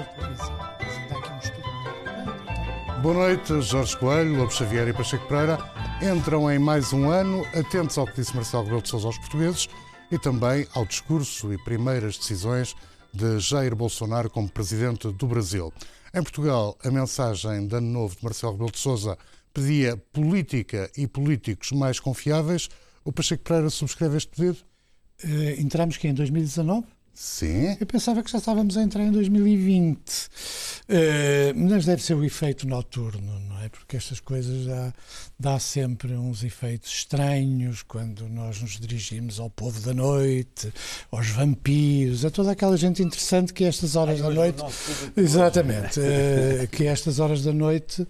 aqui um estudo. Boa noite, Jorge Coelho, Lobo Xavier e Pacheco Pereira. Entram em mais um ano, atentos ao que disse Marcelo Rebelo de Sousa aos portugueses e também ao discurso e primeiras decisões de Jair Bolsonaro como presidente do Brasil. Em Portugal, a mensagem de ano novo de Marcelo Rebelo de Sousa pedia política e políticos mais confiáveis. O Pacheco Pereira subscreve este pedido? Uh, entramos que em 2019? Sim. Eu pensava que já estávamos a entrar em 2020. Uh, mas deve ser o efeito noturno, não é? Porque estas coisas dá, dá sempre uns efeitos estranhos quando nós nos dirigimos ao povo da noite, aos vampiros, a toda aquela gente interessante que estas horas Ai, da noite. Exatamente. Uh, que estas horas da noite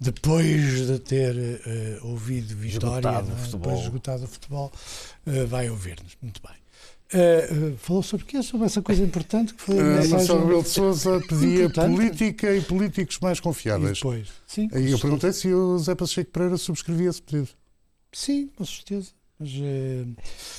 depois de ter uh, ouvido Vitória, esgotado é? depois de esgotado o futebol, uh, vai ouvir-nos. Muito bem. Uh, falou sobre o quê? Sobre essa coisa importante que foi a mensagem... Marcelo Rebelo de Sousa pedia importante. política e políticos mais confiáveis. E depois, sim. E eu perguntei se o Zé Pacheco Pereira subscrevia esse pedido. Sim, com certeza. Mas, uh,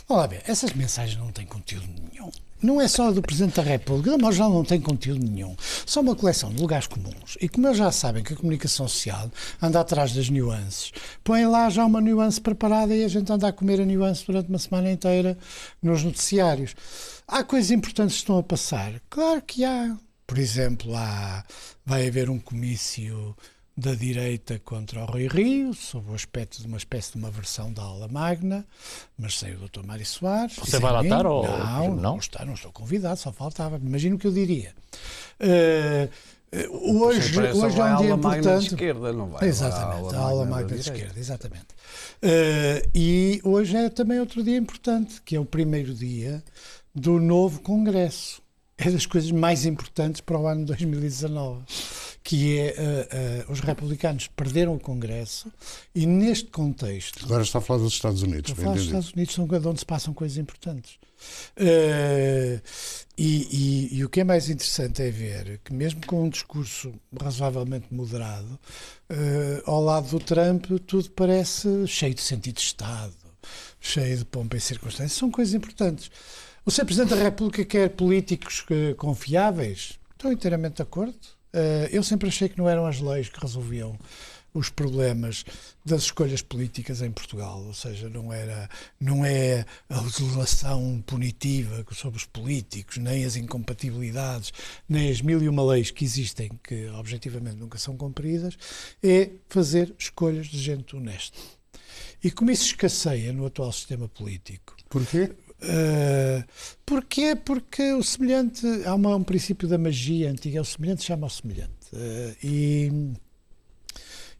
lá ver, essas mensagens não têm conteúdo nenhum. Não é só do Presidente da República, mas já não tem conteúdo nenhum. Só uma coleção de lugares comuns. E como eles já sabem que a comunicação social anda atrás das nuances, põem lá já uma nuance preparada e a gente anda a comer a nuance durante uma semana inteira nos noticiários. Há coisas importantes que estão a passar? Claro que há. Por exemplo, há, vai haver um comício da direita contra o Rui Rio, sob o aspecto de uma espécie de uma versão da aula magna, mas sem o Dr. Mário Soares. Você vai lá estar ou não? Não, não estou, não estou convidado, só faltava. Imagino o que eu diria. Uh, hoje, hoje é um dia importante. De esquerda, não vai exatamente, a aula magna de esquerda, exatamente. Uh, e hoje é também outro dia importante, que é o primeiro dia do novo Congresso. É das coisas mais importantes para o ano 2019 que é uh, uh, os republicanos perderam o Congresso e neste contexto. Agora está a falar dos Estados Unidos. Estou a falar dos Estados Unidos, são onde se passam coisas importantes. Uh, e, e, e, o que é mais interessante é ver que, mesmo com um discurso razoavelmente moderado, ao lado do Trump, tudo parece cheio de sentido de Estado, cheio de pompa e circunstâncias. São coisas importantes. O Sr. Presidente da República quer políticos confiáveis? Estou inteiramente de acordo. Uh, eu sempre achei que não eram as leis que resolviam os problemas das escolhas políticas em Portugal, ou seja, não era não é a legislação punitiva sobre os políticos, nem as incompatibilidades, nem as mil e uma leis que existem que objetivamente nunca são cumpridas, é fazer escolhas de gente honesta. E como isso escasseia no atual sistema político. Porquê? Uh, porquê? Porque o semelhante. Há uma, um princípio da magia antiga, o semelhante chama o semelhante. Uh, e,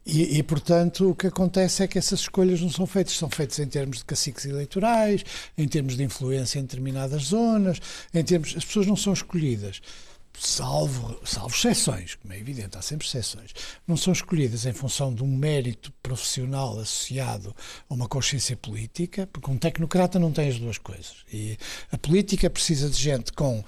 e, e, portanto, o que acontece é que essas escolhas não são feitas. São feitas em termos de caciques eleitorais, em termos de influência em determinadas zonas, em termos. As pessoas não são escolhidas salvo, salvo exceções, como é evidente, há sempre exceções, não são escolhidas em função de um mérito profissional associado a uma consciência política, porque um tecnocrata não tem as duas coisas. E a política precisa de gente com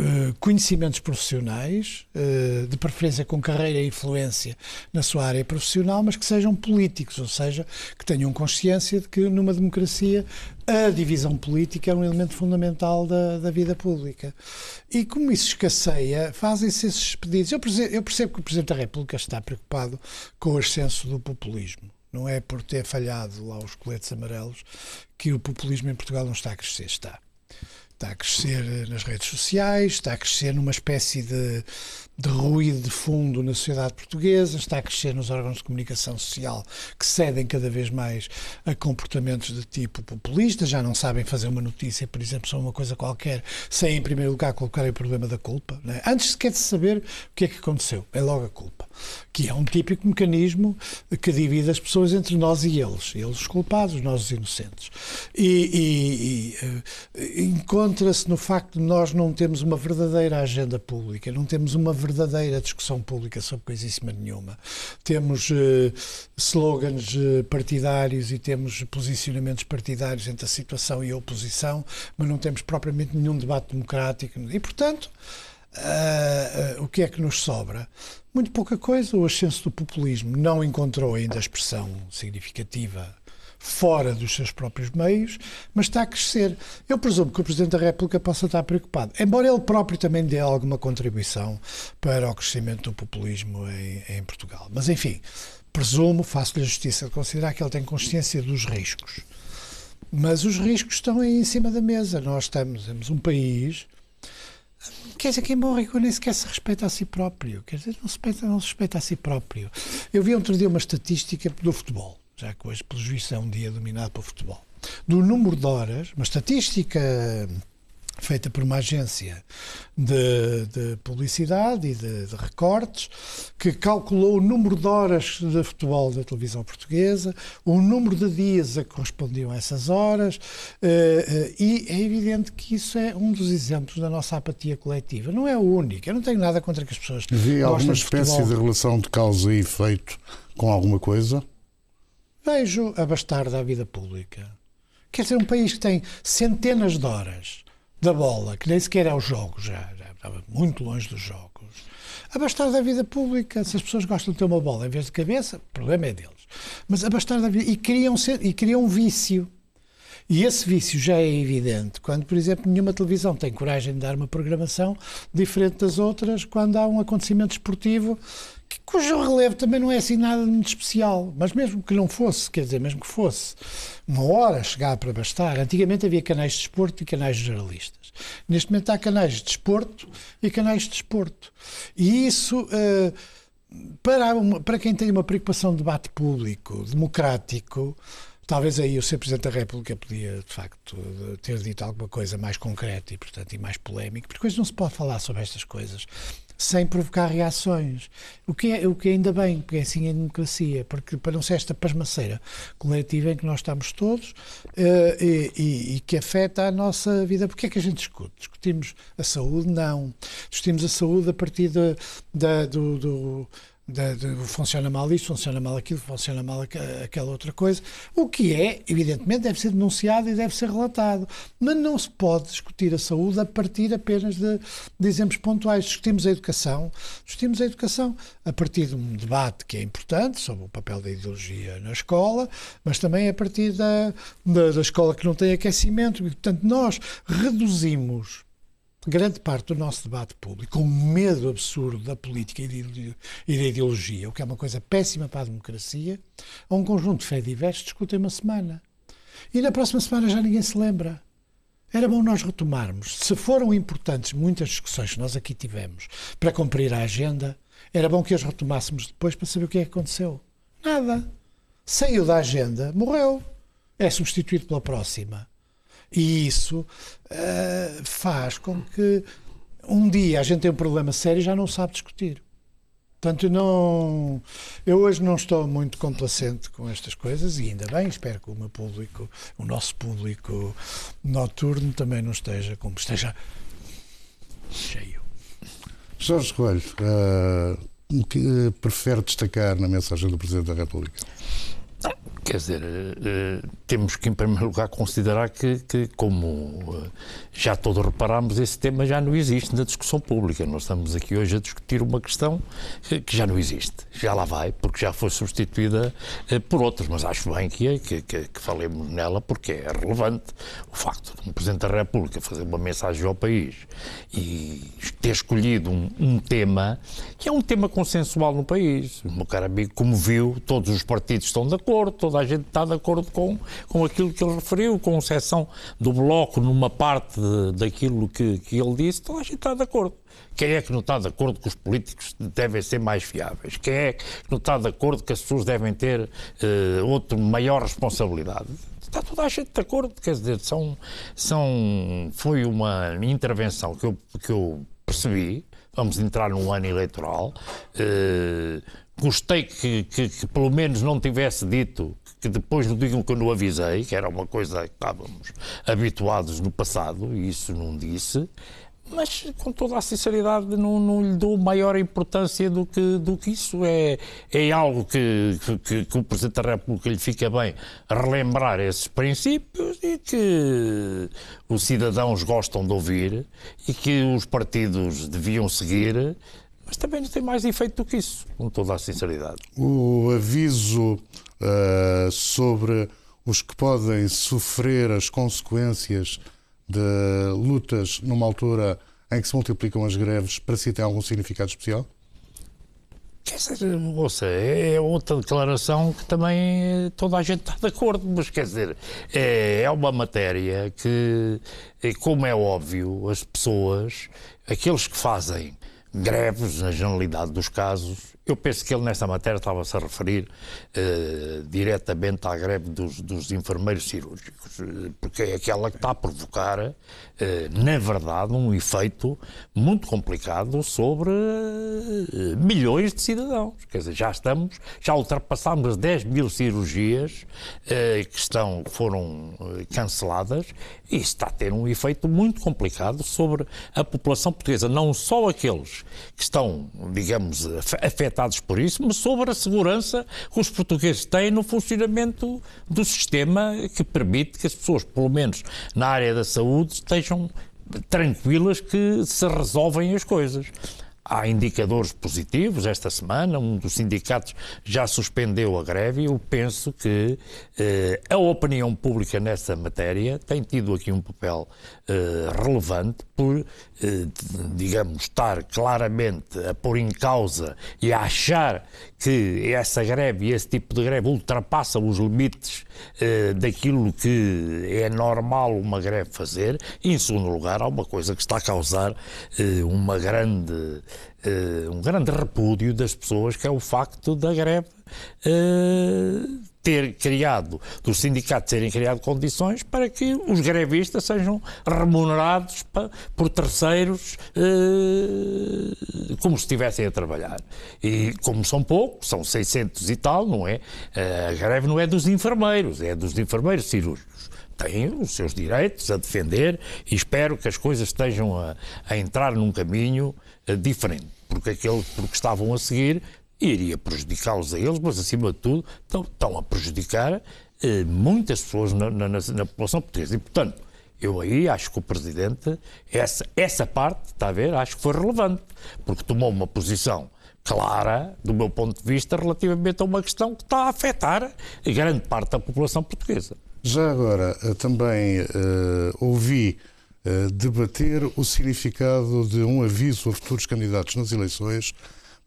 Uh, conhecimentos profissionais, uh, de preferência com carreira e influência na sua área profissional, mas que sejam políticos, ou seja, que tenham consciência de que numa democracia a divisão política é um elemento fundamental da, da vida pública. E como isso escasseia, fazem-se esses pedidos. Eu percebo, eu percebo que o Presidente da República está preocupado com o ascenso do populismo. Não é por ter falhado lá os coletes amarelos que o populismo em Portugal não está a crescer, está está a crescer nas redes sociais, está a crescer numa espécie de, de ruído de fundo na sociedade portuguesa, está a crescer nos órgãos de comunicação social que cedem cada vez mais a comportamentos de tipo populista, já não sabem fazer uma notícia, por exemplo, sobre uma coisa qualquer, sem em primeiro lugar colocar o problema da culpa. Né? Antes sequer de saber o que é que aconteceu, é logo a culpa, que é um típico mecanismo que divide as pessoas entre nós e eles, eles os culpados, nós os inocentes. E, e, e uh, encontra-se no facto de nós não termos uma verdadeira agenda pública, não temos uma verdadeira discussão pública sobre coisíssima nenhuma. Temos uh, slogans uh, partidários e temos posicionamentos partidários entre a situação e a oposição, mas não temos propriamente nenhum debate democrático. E, portanto, uh, o que é que nos sobra? Muito pouca coisa. O ascenso do populismo não encontrou ainda expressão significativa fora dos seus próprios meios, mas está a crescer. Eu presumo que o Presidente da República possa estar preocupado, embora ele próprio também dê alguma contribuição para o crescimento do populismo em, em Portugal. Mas, enfim, presumo, faço-lhe justiça de considerar que ele tem consciência dos riscos. Mas os riscos estão aí em cima da mesa. Nós estamos, temos um país. Quer dizer, quem morre nem sequer se respeita a si próprio. Quer dizer, não se respeita, não se respeita a si próprio. Eu vi outro dia uma estatística do futebol, já que hoje, pelo juízo, é um dia dominado pelo futebol. Do número de horas, uma estatística feita por uma agência de, de publicidade e de, de, recortes, que calculou o número de horas de futebol da televisão portuguesa, o número de dias a que correspondiam a essas horas, eh, eh, e é evidente que isso é um dos exemplos da nossa apatia coletiva. Não é o único. Eu não tenho nada contra que as pessoas. Vi alguma espécie de, de relação de causa e efeito com alguma coisa? Vejo a bastarda à vida pública. Quer dizer, um país que tem centenas de horas da bola, que nem sequer é os jogos, já, já estava muito longe dos jogos. Abastar da vida pública, se as pessoas gostam de ter uma bola em vez de cabeça, o problema é deles. Mas abastar da vida. E criam, e criam um vício. E esse vício já é evidente quando, por exemplo, nenhuma televisão tem coragem de dar uma programação diferente das outras quando há um acontecimento esportivo cujo relevo também não é assim nada muito especial, mas mesmo que não fosse, quer dizer, mesmo que fosse uma hora chegar para bastar, antigamente havia canais de desporto e canais de jornalistas. Neste momento há canais de desporto e canais de desporto. E isso, uh, para, uma, para quem tem uma preocupação de debate público, democrático, Talvez aí o Sr. Presidente da República podia, de facto, ter dito alguma coisa mais concreta e, portanto, e mais polémica, porque hoje não se pode falar sobre estas coisas sem provocar reações. O que, é, o que é ainda bem, porque é assim a democracia, porque para não ser esta pasmaceira coletiva em que nós estamos todos uh, e, e, e, que afeta a nossa vida. Porque é que a gente discute? Discutimos a saúde? Não. Discutimos a saúde a partir de, do, do de, de, funciona mal isto, funciona mal aquilo, funciona mal aquela outra coisa, o que é, evidentemente, deve ser denunciado e deve ser relatado. Mas não se pode discutir a saúde a partir apenas de, de exemplos pontuais. Discutimos a educação, discutimos a educação a partir de um debate que é importante sobre o papel da ideologia na escola, mas também a partir da, da, da escola que não tem aquecimento. E, portanto, nós reduzimos grande parte do nosso debate público, com medo absurdo da política e da ideologia, o que é uma coisa péssima para a democracia, a um conjunto de fé diversos discutem uma semana. E na próxima semana já ninguém se lembra. Era bom nós retomarmos. Se foram importantes muitas discussões que nós aqui tivemos para cumprir a agenda, era bom que as retomássemos depois para saber o que é que aconteceu. Nada. Saiu da agenda, morreu. É substituído pela próxima. E isso uh, faz com que um dia a gente tem um problema sério e já não sabe discutir. Portanto, não, eu hoje não estou muito complacente com estas coisas e ainda bem, espero que o meu público, o nosso público noturno também não esteja como esteja cheio. Jorge Coelho, uh, o que prefere destacar na mensagem do Presidente da República? Quer dizer, uh, temos que, em primeiro lugar, considerar que, que como uh, já todos reparámos, esse tema já não existe na discussão pública. Nós estamos aqui hoje a discutir uma questão que, já não existe. Já lá vai, porque já foi substituída por outras. Mas acho bem que, é, que, que, que, falemos nela, porque é relevante o facto de um Presidente da República fazer uma mensagem ao país e ter escolhido um, um tema que é um tema consensual no país. O meu caro amigo, como viu, todos os partidos estão de acordo, toda a gente está de acordo com, com aquilo que ele referiu, com exceção do Bloco numa parte de, daquilo que, que ele disse, toda a gente está de acordo. Quem é que não está de acordo que os políticos devem ser mais fiáveis? Quem é que não está de acordo que as pessoas devem ter uh, outra maior responsabilidade? Está toda a gente de acordo, quer dizer, são, são, foi uma intervenção que eu, que eu percebi, vamos entrar num ano eleitoral, uh, gostei que, que, que, pelo menos não tivesse dito que depois não digam que eu não avisei, que era uma coisa que estávamos habituados no passado, e isso não disse, mas com toda a sinceridade não, não lhe dou maior importância do que, do que isso. É, é algo que, que, que o Presidente da República lhe fica bem relembrar esses princípios e que os cidadãos gostam de ouvir e que os partidos deviam seguir mas também não tem mais efeito do que isso, com toda a sinceridade. O aviso uh, sobre os que podem sofrer as consequências de lutas numa altura em que se multiplicam as greves, para si tem algum significado especial? Quer dizer, ouça, é outra declaração que também toda a gente está de acordo, mas quer dizer, é, é uma matéria que, como é óbvio, as pessoas, aqueles que fazem greves, na generalidade dos casos, eu penso que ele, nesta matéria, estava-se a referir uh, diretamente à greve dos, dos, enfermeiros cirúrgicos, eh, porque é aquela que está a provocar, uh, na verdade, um efeito muito complicado sobre uh, milhões de cidadãos. Quer dizer, já estamos, já ultrapassámos as 10 mil cirurgias que estão, foram canceladas e está a ter um efeito muito complicado sobre a população portuguesa, não só aqueles que estão, digamos, afetados afetados por isso, mas sobre a segurança que os portugueses têm no funcionamento do sistema que permite que as pessoas, pelo menos na área da saúde, estejam tranquilas que se resolvem as coisas. Há indicadores positivos. Esta semana, um dos sindicatos já suspendeu a greve e eu penso que eh, a opinião pública nessa matéria tem tido aqui um papel eh, relevante por, eh, digamos, estar claramente a pôr em causa e a achar que essa greve e esse tipo de greve ultrapassam os limites eh, daquilo que é normal uma greve fazer. E, em segundo lugar, há uma coisa que está a causar uma grande, um grande repúdio das pessoas, que é o facto da greve ter criado, dos sindicatos terem criado condições para que os grevistas sejam remunerados por terceiros eh, como se estivessem a trabalhar. E como são poucos, são 600 e tal, não é? A greve não é dos enfermeiros, é dos enfermeiros cirúrgicos têm os seus direitos a defender e espero que as coisas estejam a, a entrar num caminho uh, diferente, porque aquele porque estavam a seguir iria prejudicá-los a eles, mas acima de tudo estão, estão a prejudicar eh, muitas pessoas na, na, na, população portuguesa. E, portanto, eu aí acho que o Presidente, essa, essa parte, está a ver, acho que foi relevante, porque tomou uma posição clara, do meu ponto de vista, relativamente a uma questão que está a afetar grande parte da população portuguesa. Já agora, eh, também uh, ouvi uh, debater o significado de um aviso a futuros candidatos nas eleições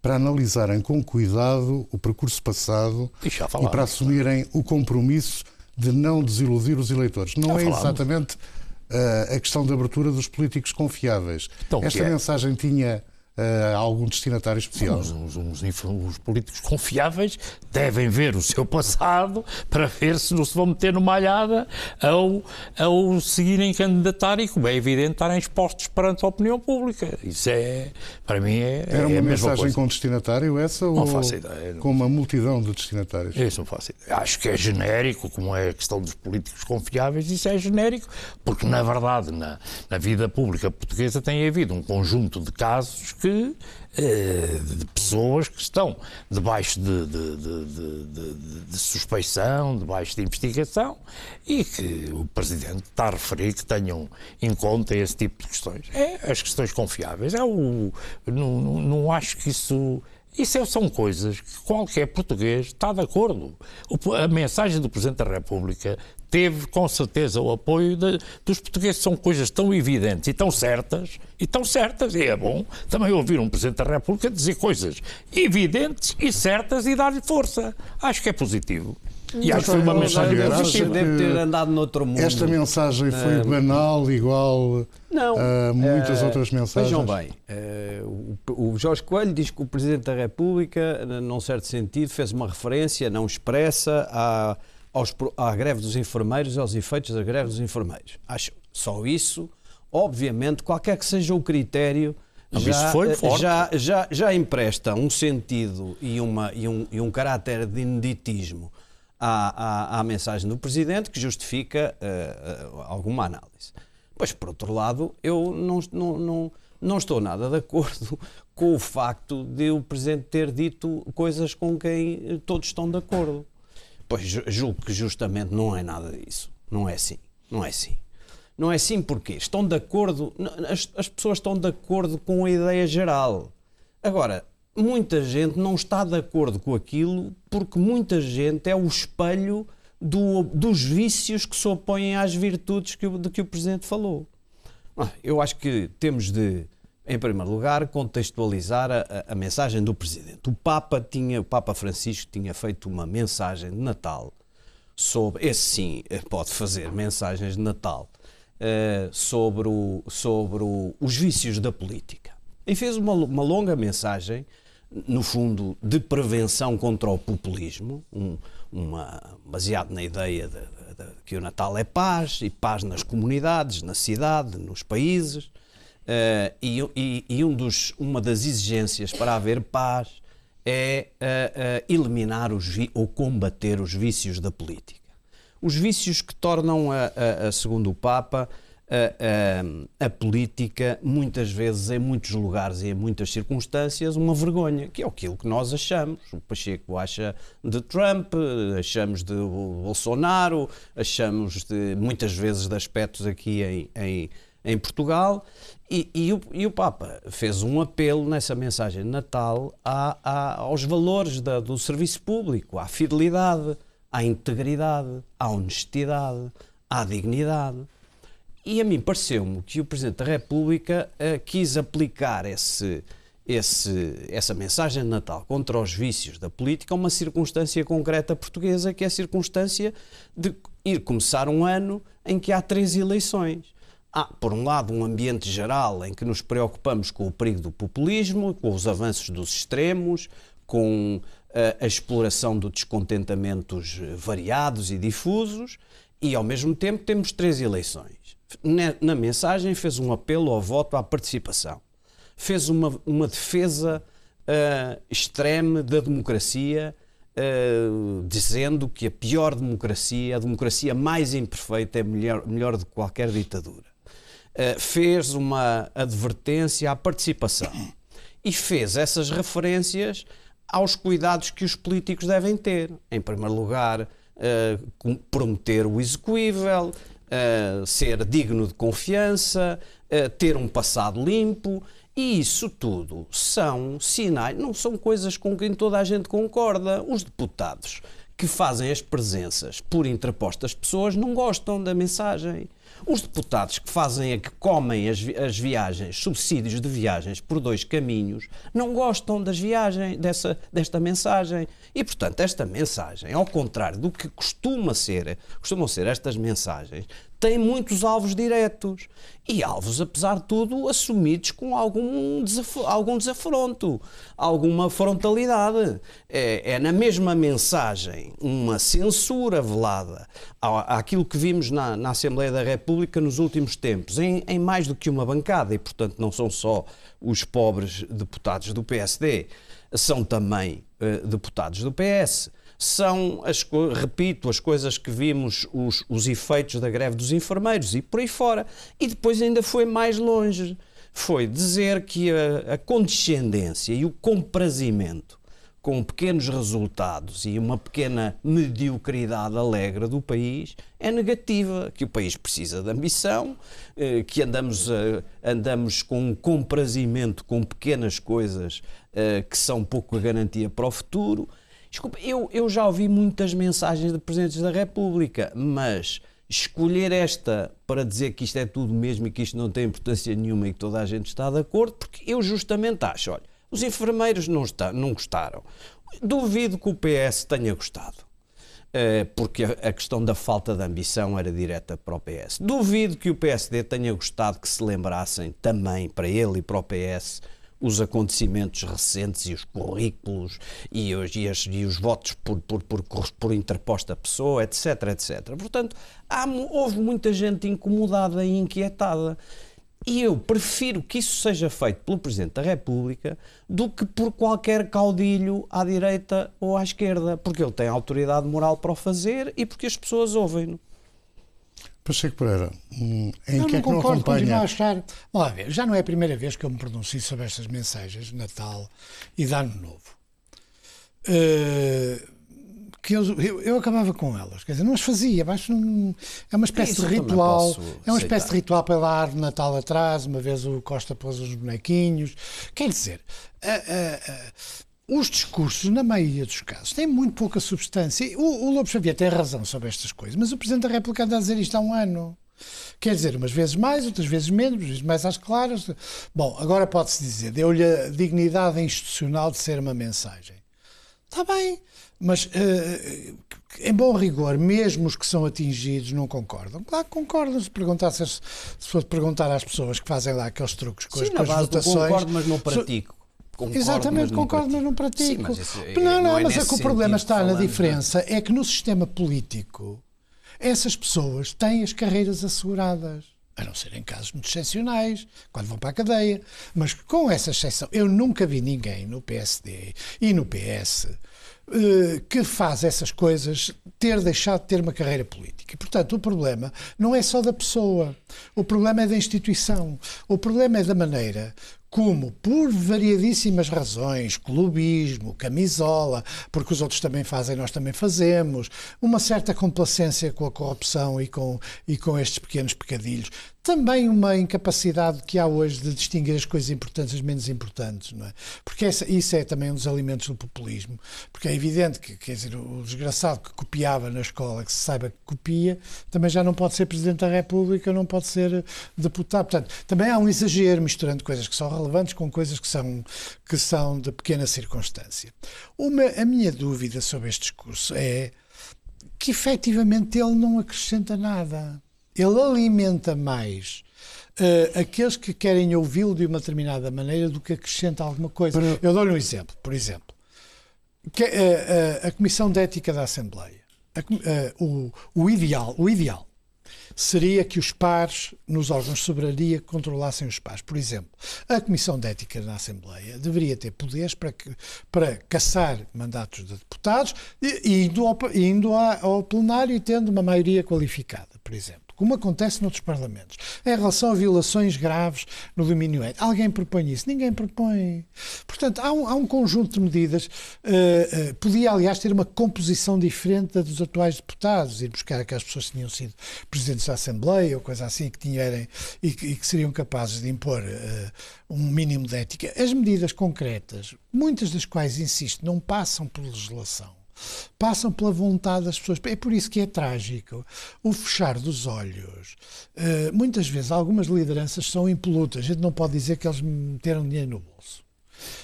para analisarem com cuidado o percurso passado e, e para assumirem o compromisso de não desiludir os eleitores. Não já é exatamente uh, a questão da abertura dos políticos confiáveis. Então, Esta é? mensagem tinha uh, algum destinatário especial? Os, os, os, os, políticos confiáveis devem ver o seu passado para ver se não se vão meter numa alhada ao, ao seguirem candidatar e, como é evidente, estarem expostos perante a opinião pública. Isso é, para mim, é. Era uma é mensagem coisa. com destinatário essa? Não ou faço ideia. Com uma multidão de destinatários? Isso não faço ideia. Acho que é genérico, como é a questão dos políticos confiáveis, isso é genérico, porque, na verdade, na, na vida pública portuguesa tem havido um conjunto de casos que eh, de pessoas que estão debaixo de, de, de, de, suspeição, debaixo de investigação e que o Presidente está a referir que tenham em conta esse tipo de questões. É as questões confiáveis. É o, não, não, não acho que isso isso é, são coisas que qualquer português está de acordo. a mensagem do Presidente da República teve com certeza o apoio de, dos portugueses. São coisas tão evidentes e tão certas, e tão certas, e é bom também ouvir um Presidente da República dizer coisas evidentes e certas e dar-lhe força. Acho que é positivo. E acho que foi uma mensagem positiva. Deve ter andado noutro mundo. Esta mensagem foi banal, igual não, a muitas uh, outras mensagens? Vejam bem, uh, o, o Jorge Coelho diz que o Presidente da República, num certo sentido, fez uma referência não expressa à, aos, à greve dos enfermeiros e aos efeitos da greve dos enfermeiros. Acho só isso, obviamente, qualquer que seja o critério, já, já, já, já empresta um sentido e, uma, e, um, e um caráter de ineditismo à, à, à mensagem do Presidente que justifica uh, uh, alguma análise. Pois, por outro lado, eu não, não, não, não estou nada de acordo com o facto de o Presidente ter dito coisas com quem todos estão de acordo. Pois julgo que justamente não é nada disso. Não é assim. Não é assim. Não é assim porque estão de acordo, as, as pessoas estão de acordo com a ideia geral. Agora, muita gente não está de acordo com aquilo porque muita gente é o espelho do, dos vícios que se opõem às virtudes que de que o Presidente falou. Ah, eu acho que temos de, em primeiro lugar, contextualizar a, a, mensagem do Presidente. O Papa tinha, o Papa Francisco tinha feito uma mensagem de Natal sobre, esse sim pode fazer mensagens de Natal, uh, sobre, o, sobre o, os vícios da política. E fez uma, uma longa mensagem no fundo, de prevenção contra o populismo, um, uma, baseado na ideia de, de, de, que o Natal é paz, e paz nas comunidades, na cidade, nos países. Uh, e, e, e um dos, uma das exigências para haver paz é uh, uh, eliminar os ou combater os vícios da política. Os vícios que tornam, a, a, a segundo o Papa, a, a, política, muitas vezes, em muitos lugares e em muitas circunstâncias, uma vergonha, que é aquilo que nós achamos. O Pacheco acha de Trump, achamos de Bolsonaro, achamos de, muitas vezes de aspectos aqui em, em, em Portugal. E, e, o, e, o, Papa fez um apelo nessa mensagem de Natal aos valores da, do serviço público, à fidelidade, à integridade, à honestidade, à dignidade. E a mim pareceu-me que o Presidente da República uh, quis aplicar esse, esse, essa mensagem de Natal contra os vícios da política a uma circunstância concreta portuguesa, que é a circunstância de ir começar um ano em que há três eleições. Há, por um lado, um ambiente geral em que nos preocupamos com o perigo do populismo, com os avanços dos extremos, com a, eh, a exploração de descontentamentos variados e difusos, e ao mesmo tempo temos três eleições na mensagem, fez um apelo ao voto, à participação. Fez uma, uma defesa uh, extrema da democracia, uh, dizendo que a pior democracia, a democracia mais imperfeita, é melhor, melhor do que qualquer ditadura. Uh, fez uma advertência à participação e fez essas referências aos cuidados que os políticos devem ter. Em primeiro lugar, prometer o execuível, uh, ser digno de confiança, uh, ter um passado limpo. E isso tudo são sinais, não são coisas com quem toda a gente concorda. Os deputados que fazem as presenças por interpostas pessoas não gostam da mensagem. Os deputados que fazem, que comem as, as viagens, subsídios de viagens por dois caminhos, não gostam das viagens, dessa, desta mensagem. E, portanto, esta mensagem, ao contrário do que costuma ser, costumam ser estas mensagens, tem muitos alvos diretos e alvos, apesar de tudo, assumidos com algum, desaf algum desafronto, alguma frontalidade. É, é, na mesma mensagem uma censura velada àquilo que vimos na, na Assembleia da República nos últimos tempos, em, em mais do que uma bancada, e portanto não são só os pobres deputados do PSD, são também uh, deputados do PS são, as, repito, as coisas que vimos, os, os efeitos da greve dos enfermeiros e por aí fora. E depois ainda foi mais longe. Foi dizer que a, a condescendência e o comprazimento com pequenos resultados e uma pequena mediocridade alegre do país é negativa, que o país precisa de ambição, eh, que andamos, andamos com um comprazimento com pequenas coisas eh, que são pouco a garantia para o futuro Desculpa, eu, eu já ouvi muitas mensagens de Presidentes da República, mas escolher esta para dizer que isto é tudo mesmo e que isto não tem importância nenhuma e que toda a gente está de acordo, porque eu justamente acho, olha, os enfermeiros não, está, não gostaram. Duvido que o PS tenha gostado. Eh, porque a questão da falta de ambição era direta para o PS. Duvido que o PSD tenha gostado que se lembrassem também para ele e para o PS os acontecimentos recentes e os currículos e os, e as, e os votos por, por, por, por, interposta pessoa, etc, etc. Portanto, há, houve muita gente incomodada e inquietada. E eu prefiro que isso seja feito pelo Presidente da República do que por qualquer caudilho à direita ou à esquerda, porque ele tem autoridade moral para o fazer e porque as pessoas ouvem-no. Pacheco Pereira, hum, em não, que não é que concordo, não acompanha? a achar. Vamos ver, já não é a primeira vez que eu me pronuncio sobre estas mensagens de Natal e de Ano Novo. Uh, que eu, eu, eu, acabava com elas, quer dizer, não as fazia, mas um, é uma espécie de ritual, é uma espécie de ritual para dar Natal atrás, uma vez o Costa pôs os bonequinhos, quer dizer, uh, uh, os discursos, na maioria dos casos, têm muito pouca substância. O, o Lobo Xavier tem razão sobre estas coisas, mas o Presidente da República anda a dizer isto há um ano. Quer dizer, umas vezes mais, outras vezes menos, umas vezes mais às claras. Bom, agora pode-se dizer, deu-lhe a dignidade institucional de ser uma mensagem. Está bem, mas uh, em bom rigor, mesmo os que são atingidos não concordam. Claro que concordam. Se, perguntar, se, se for perguntar às pessoas que fazem lá aqueles truques com, Sim, as, com as votações. Concordo, mas não pratico. Concordo, Exatamente, mas concordo, mas não pratico. Sim, mas isso, não, não, não é mas é que o problema está na diferença, é que no sistema político essas pessoas têm as carreiras asseguradas. A não ser em casos muito excepcionais, quando vão para a cadeia. Mas com essa exceção, eu nunca vi ninguém no PSD e no PS eh, que faz essas coisas ter deixado de ter uma carreira política. E, portanto, o problema não é só da pessoa, o problema é da instituição, o problema é da maneira como, por variadíssimas razões, clubismo, camisola, porque os outros também fazem, nós também fazemos, uma certa complacência com a corrupção e com, e com estes pequenos pecadilhos, também uma incapacidade que há hoje de distinguir as coisas importantes das menos importantes, não é? Porque essa, isso é também um dos alimentos do populismo, porque é evidente que, quer dizer, o desgraçado que copiava na escola, que se saiba que copia, também já não pode ser Presidente da República, não pode ser deputado. Portanto, também há um exagero misturando coisas que são relevantes com coisas que são, que são de pequena circunstância. Uma, a minha dúvida sobre este discurso é que efetivamente ele não acrescenta nada ele alimenta mais uh, aqueles que querem ouvi-lo de uma determinada maneira do que acrescenta alguma coisa. Para... Eu dou-lhe um exemplo, por exemplo. Que, uh, uh, a Comissão de Ética da Assembleia. A, o, o, ideal, o ideal seria que os pares nos órgãos de soberania controlassem os pares. Por exemplo, a Comissão de Ética na Assembleia deveria ter poderes para, que, para caçar mandatos de deputados indo, ao, indo ao plenário e tendo uma maioria qualificada, por exemplo como acontece noutros parlamentos, em relação a violações graves no domínio ético. Alguém propõe isso? Ninguém propõe. Portanto, há um, há um conjunto de medidas. Uh, uh, podia, aliás, ter uma composição diferente da dos atuais deputados, ir buscar aquelas pessoas que tinham sido presidentes da Assembleia ou coisa assim, que tinham, e, e que seriam capazes de impor uh, um mínimo de ética. As medidas concretas, muitas das quais, insisto, não passam por legislação passam pela vontade das pessoas. É por isso que é trágico o fechar dos olhos. Uh, muitas vezes, algumas lideranças são impolutas. A gente não pode dizer que eles meteram dinheiro no bolso.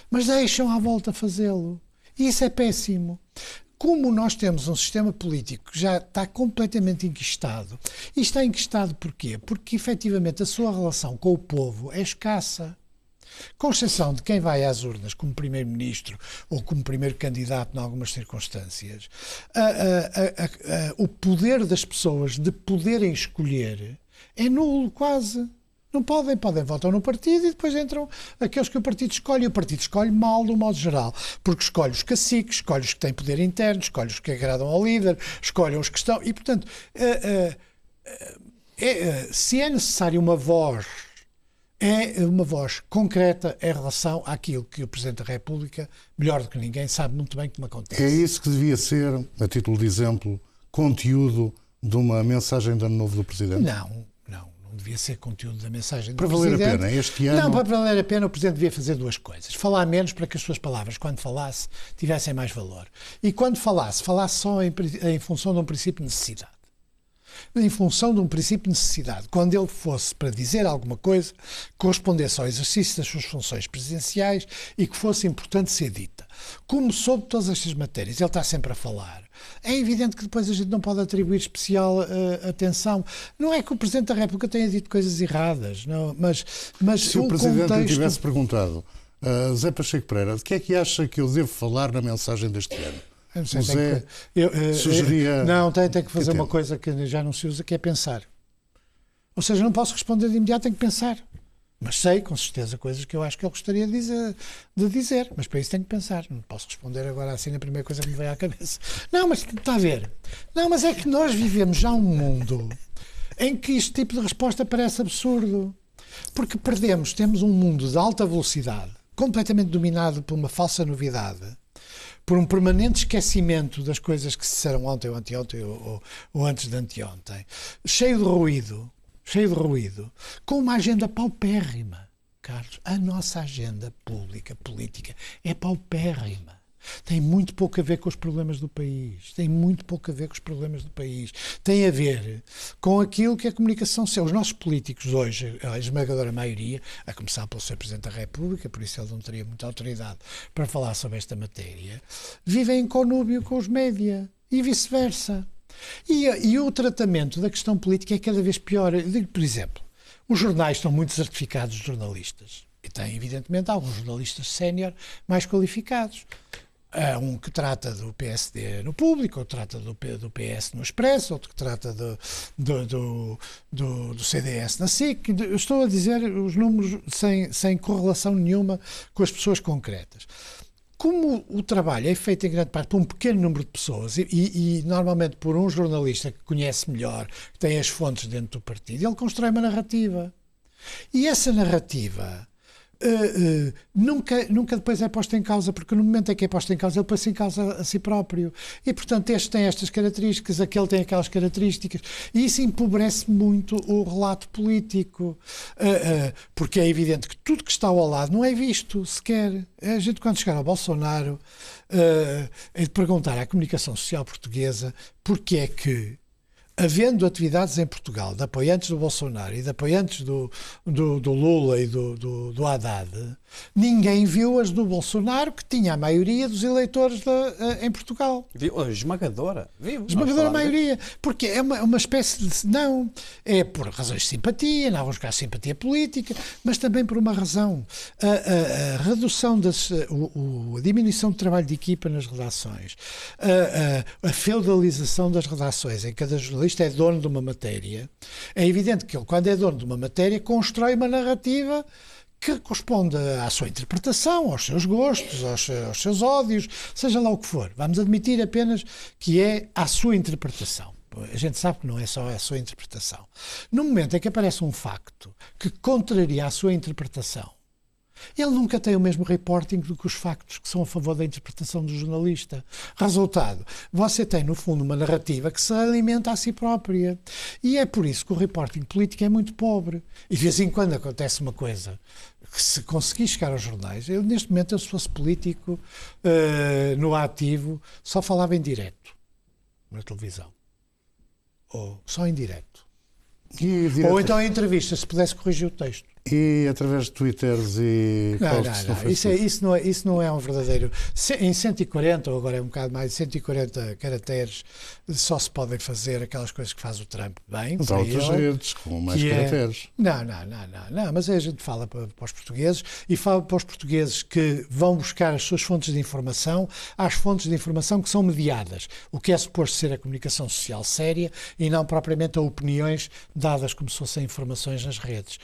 Mas deixam à volta fazê-lo. E isso é péssimo. Como nós temos um sistema político que já está completamente enquistado, e está enquistado porquê? Porque efetivamente a sua relação com o povo é escassa. Com exceção de quem vai às urnas como primeiro-ministro ou como primeiro candidato em algumas circunstâncias, a, a, a, o poder das pessoas de poderem escolher é nulo, quase. Não podem, podem votar no partido e depois entram aqueles que o partido escolhe. E o partido escolhe mal, do modo geral, porque escolhe os caciques, escolhe os que têm poder interno, escolhe os que agradam ao líder, escolhe os que estão. E, portanto, é, é, se é necessário uma voz é uma voz concreta em relação àquilo que o Presidente da República, melhor do que ninguém, sabe muito bem como acontece. É isso que devia ser, a título de exemplo, conteúdo de uma mensagem de ano novo do Presidente? Não devia ser conteúdo da mensagem do para Presidente. Para valer a pena, este ano... Não, para valer a pena o Presidente devia fazer duas coisas. Falar menos para que as suas palavras, quando falasse, tivessem mais valor. E quando falasse, falasse só em, em função de um princípio de necessidade em função de um princípio de necessidade. Quando ele fosse para dizer alguma coisa, correspondesse ao exercício das suas funções presidenciais e que fosse importante ser dita. Como sobre todas estas matérias, ele está sempre a falar. É evidente que depois a gente não pode atribuir especial uh, atenção. Não é que o Presidente da República tenha dito coisas erradas, não, mas, mas se o, o Presidente contexto... tivesse perguntado uh, Zé Pacheco Pereira, de que é que acha que eu devo falar na mensagem deste ano? Eu não sei, José que, eu, eu, sugeria. Não, tem, tem que fazer que uma coisa que já não se usa, que é pensar. Ou seja, não posso responder de imediato, tenho que pensar. Mas sei, com certeza, coisas que eu acho que ele gostaria de dizer, de dizer. Mas para isso tenho que pensar. Não posso responder agora assim na primeira coisa que me veio à cabeça. Não, mas está a ver. Não, mas é que nós vivemos já um mundo em que este tipo de resposta parece absurdo. Porque perdemos, temos um mundo de alta velocidade, completamente dominado por uma falsa novidade por um permanente esquecimento das coisas que se disseram ontem ou anteontem ou, ou, antes de anteontem, cheio de ruído, cheio de ruído, com uma agenda paupérrima. Carlos, a nossa agenda pública, política, é paupérrima. Tem muito pouco a ver com os problemas do país. Tem muito pouco a ver com os problemas do país. Tem a ver com aquilo que a comunicação social. Os nossos políticos hoje, a esmagadora maioria, a começar pelo Sr. Presidente da República, por isso ele não teria muita autoridade para falar sobre esta matéria, vivem em conúbio com os média e vice-versa. E, e, o tratamento da questão política é cada vez pior. Digo, por exemplo, os jornais estão muito certificados de jornalistas. E têm, evidentemente, alguns jornalistas sénior mais qualificados. Há um que trata do PSD no público, outro trata do, do PS no Expresso, outro que trata do, do, do, do, CDS na SIC. Eu estou a dizer os números sem, sem correlação nenhuma com as pessoas concretas como o trabalho é feito em grande parte por um pequeno número de pessoas e, e, normalmente por um jornalista que conhece melhor, que tem as fontes dentro do partido, ele constrói uma narrativa. E essa narrativa Uh, nunca, nunca depois é posto em causa, porque no momento em que é posto em causa, ele põe-se em causa a si próprio. E, portanto, este tem estas características, aquele tem aquelas características. E isso empobrece muito o relato político, uh, porque é evidente que tudo que está ao lado não é visto sequer. A gente, quando chegar ao Bolsonaro, é de perguntar à comunicação social portuguesa porque é que havendo atividades em Portugal de apoiantes do Bolsonaro e de apoiantes do, do, do Lula e do, do, do, Haddad, ninguém viu as do Bolsonaro, que tinha a maioria dos eleitores de, uh, em Portugal. Viu? Esmagadora. Viu? Esmagadora maioria. Porque é uma, uma espécie de. Não, é por razões de simpatia, em alguns casos simpatia política, mas também por uma razão. A, a, a redução das. O, o, a diminuição do trabalho de equipa nas redações, a, a feudalização das redações em cada jornalista jornalista é dono de uma matéria, é evidente que ele, quando é dono de uma matéria, constrói uma narrativa que corresponde à sua interpretação, aos seus gostos, aos, aos seus ódios, seja lá o que for. Vamos admitir apenas que é a sua interpretação. A gente sabe que não é só a sua interpretação. No momento em que aparece um facto que contraria a sua interpretação, ele nunca tem o mesmo reporting do que os factos que são a favor da interpretação do jornalista. Resultado, você tem, no fundo, uma narrativa que se alimenta a si própria. E é por isso que o reporting político é muito pobre. E de vez em quando acontece uma coisa que se conseguir chegar aos jornais, eu neste momento, eu se fosse político uh, no ativo, só falava em direto na televisão. Ou só em direto. Ou então em entrevista, se pudesse corrigir o texto. E através de twitters e não, não, não. Isso, é, isso, não é, isso não é um verdadeiro. Em 140, ou agora é um bocado mais, 140 caracteres, só se podem fazer aquelas coisas que faz o Trump bem. Mas há outras redes com mais é- caracteres. É, não, não, não, não, não. Mas a gente fala para, para, os portugueses e fala para os portugueses que vão buscar as suas fontes de informação às fontes de informação que são mediadas. O que é suposto ser a comunicação social séria e não propriamente a opiniões dadas como se fossem informações nas redes.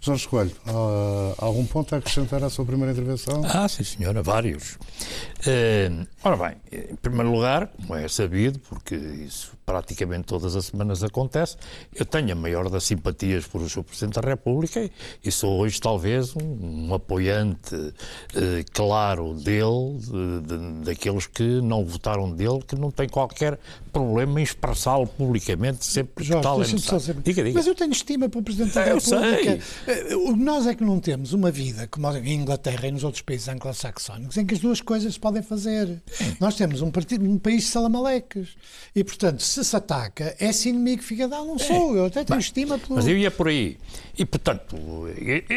Jorge Coelho, uh, algum ponto a acrescentar à sua primeira intervenção? Ah, sim, senhora, vários. Uh, ora bem, em primeiro lugar, como é sabido, porque isso praticamente todas as semanas acontece, eu tenho a maior das simpatias por o Sr. Presidente da República e sou hoje talvez um, um apoiante eh, claro dele, de, de, daqueles que não votaram dele, que não tem qualquer problema em expressá-lo publicamente sempre Jorge, que tal é necessário. Diga, diga. Mas eu tenho estima para o Presidente da eu República. Eh, nós é que não temos uma vida como em Inglaterra e nos outros países anglo-saxónicos em que as duas coisas se podem fazer. Nós temos um, partido, um país de salamaleques e, portanto, se se ataca, esse inimigo fica dado, não sou, eu até tenho Bem, estima pelo... Mas eu ia por aí. E, portanto,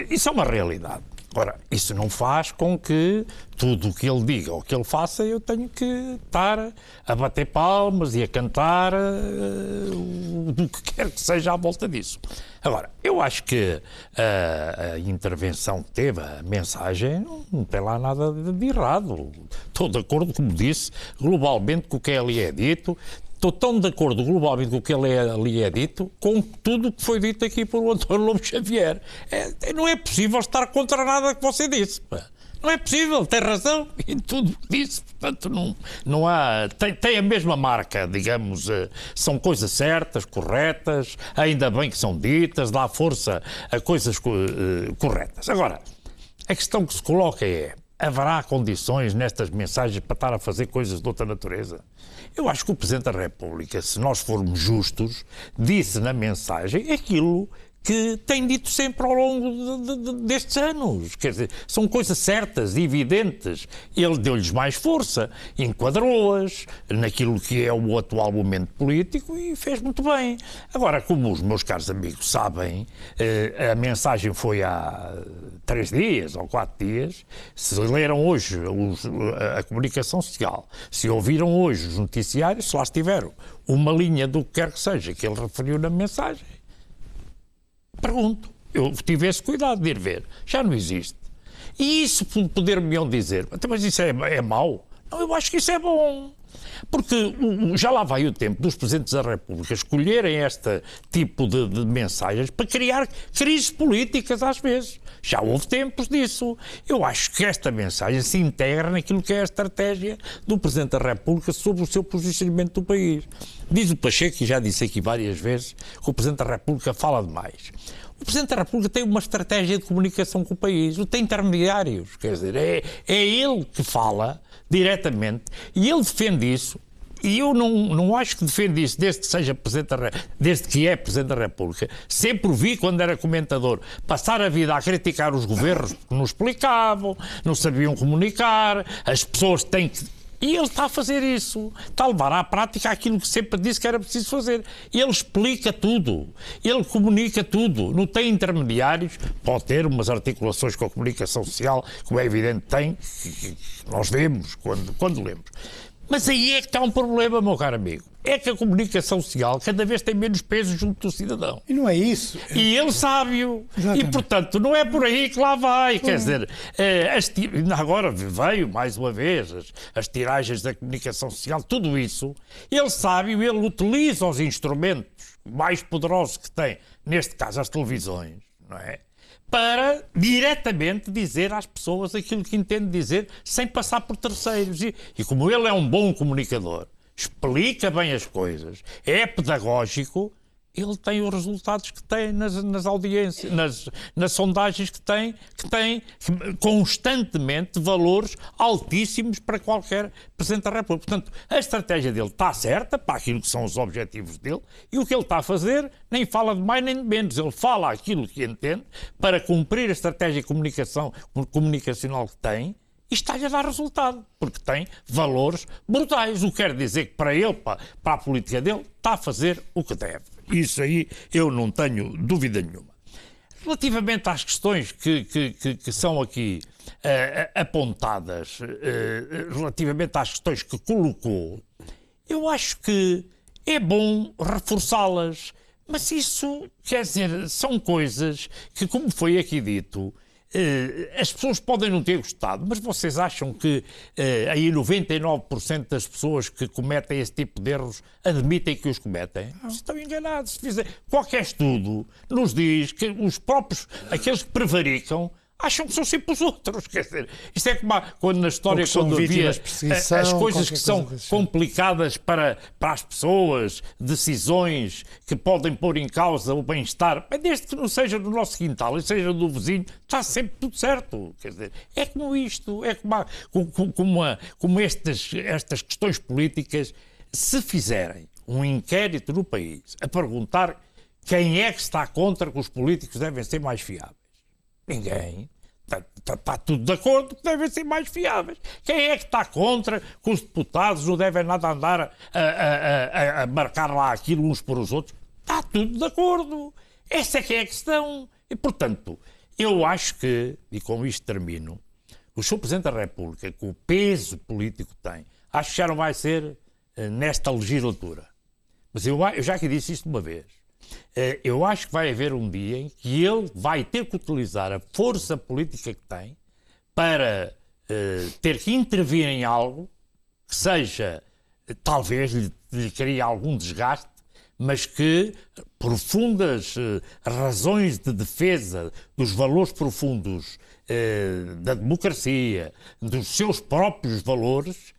isso é uma realidade. Ora, isso não faz com que tudo o que ele diga ou que ele faça eu tenho que estar a bater palmas e a cantar uh, o que quer que seja à volta disso. Agora, eu acho que a, a intervenção que teve, a mensagem, não, não, tem lá nada de errado. Estou de acordo, como disse, globalmente com o que ali é dito. Estou tão de acordo globalmente com o que ele é, ali é dito, com tudo o que foi dito aqui por António Lobo Xavier. É, não é possível estar contra nada que você disse. Não é possível, tem razão em tudo o que disse. Portanto, não, não há. Tem, tem a mesma marca, digamos. Eh, são coisas certas, corretas, ainda bem que são ditas, dá força a coisas uh, corretas. Agora, a questão que se coloca é: haverá condições nestas mensagens para estar a fazer coisas de outra natureza? Eu acho que o Presidente da República, se nós formos justos, disse na mensagem aquilo que tem dito sempre ao longo de, de, destes anos. Quer dizer, são coisas certas, evidentes. Ele deu-lhes mais força, enquadrou-as naquilo que é o atual momento político e fez muito bem. Agora, como os meus caros amigos sabem, eh, a mensagem foi há três dias ou quatro dias. Se leram hoje a comunicação social, se ouviram hoje os noticiários, se lá estiveram uma linha do que quer que seja que ele referiu na mensagem, Pergunto. Eu tive esse cuidado de ir ver. Já não existe. E isso poder-me dizer, mas isso é, é mau? Não, eu acho que isso é bom. Porque já lá vai o tempo dos Presidentes da República escolherem este tipo de, de, mensagens para criar crises políticas às vezes. Já houve tempos disso. Eu acho que esta mensagem se integra naquilo que é a estratégia do Presidente da República sobre o seu posicionamento do país. Diz o Pacheco, e já disse aqui várias vezes, que o Presidente da República fala demais. O Presidente da República tem uma estratégia de comunicação com o país, não tem intermediários, quer dizer, é, é ele que fala diretamente e ele defende isso. E eu não, não acho que defende isso desde que seja Presidente da, desde que é Presidente da República. Sempre vi, quando era comentador, passar a vida a criticar os governos porque não explicavam, não sabiam comunicar, as pessoas têm que e ele está a fazer isso, está a levar à prática aquilo que sempre disse que era preciso fazer. Ele explica tudo, ele comunica tudo, não tem intermediários, pode ter umas articulações com a comunicação social, como é evidente tem, nós vemos quando, quando lemos. Mas aí é que está um problema, meu caro amigo. É que a comunicação social cada vez tem menos peso junto do cidadão. E não é isso. E ele sabe-o. E, portanto, não é por aí que lá vai. Quer dizer, é, agora veio, mais uma vez, as, as tiragens da comunicação social, tudo isso. Ele sabe, ele utiliza os instrumentos mais poderosos que tem, neste caso as televisões, não é? Para diretamente dizer às pessoas aquilo que entende dizer, sem passar por terceiros. E, e, como ele é um bom comunicador, explica bem as coisas, é pedagógico, ele tem os resultados que tem nas, nas audiências, nas, nas sondagens que tem, que tem constantemente valores altíssimos para qualquer Presidente da República. Portanto, a estratégia dele está certa para aquilo que são os objetivos dele e o que ele está a fazer nem fala de mais nem de menos. Ele fala aquilo que entende para cumprir a estratégia comunicação, comunicacional que tem e está-lhe a dar resultado, porque tem valores brutais. O que quer dizer que para ele, para, para a política dele, está a fazer o que deve. Isso aí eu não tenho dúvida nenhuma. Relativamente às questões que, que, que, que são aqui uh, apontadas, uh, relativamente às questões que colocou, eu acho que é bom reforçá-las. Mas isso, quer dizer, são coisas que, como foi aqui dito, as pessoas podem não ter gostado, mas vocês acham que uh, aí 99% das pessoas que cometem esse tipo de erros admitem que os cometem? Não. Estão enganados. Qualquer estudo nos diz que os próprios, aqueles que prevaricam, acham que são sempre os outros. Quer dizer, isto é como quando na história, quando havia as coisas que são complicadas para, para as pessoas, decisões que podem pôr em causa o bem-estar, mas desde que não seja do nosso quintal e seja do vizinho, está sempre tudo certo. Quer dizer, é como isto, é como, como, como, como estas, estas questões políticas, se fizerem um inquérito no país a perguntar quem é que está contra que os políticos devem ser mais fiáveis Ninguém. Está, está, está, tudo de acordo que devem ser mais fiáveis. Quem é que está contra que os deputados não devem nada andar a, a, a, a marcar lá aquilo uns por os outros? Está tudo de acordo. Essa é que é a questão. E, portanto, eu acho que, e com isto termino, o Sr. Presidente da República, com o peso político que tem, acho que já não vai ser uh, nesta legislatura. Mas eu, eu já que disse isto uma vez. Eh, eu acho que vai haver um dia em que ele vai ter que utilizar a força política que tem para uh, ter que intervir em algo que seja, talvez lhe, lhe crie algum desgaste, mas que profundas razões de defesa dos valores profundos da democracia, dos seus próprios valores,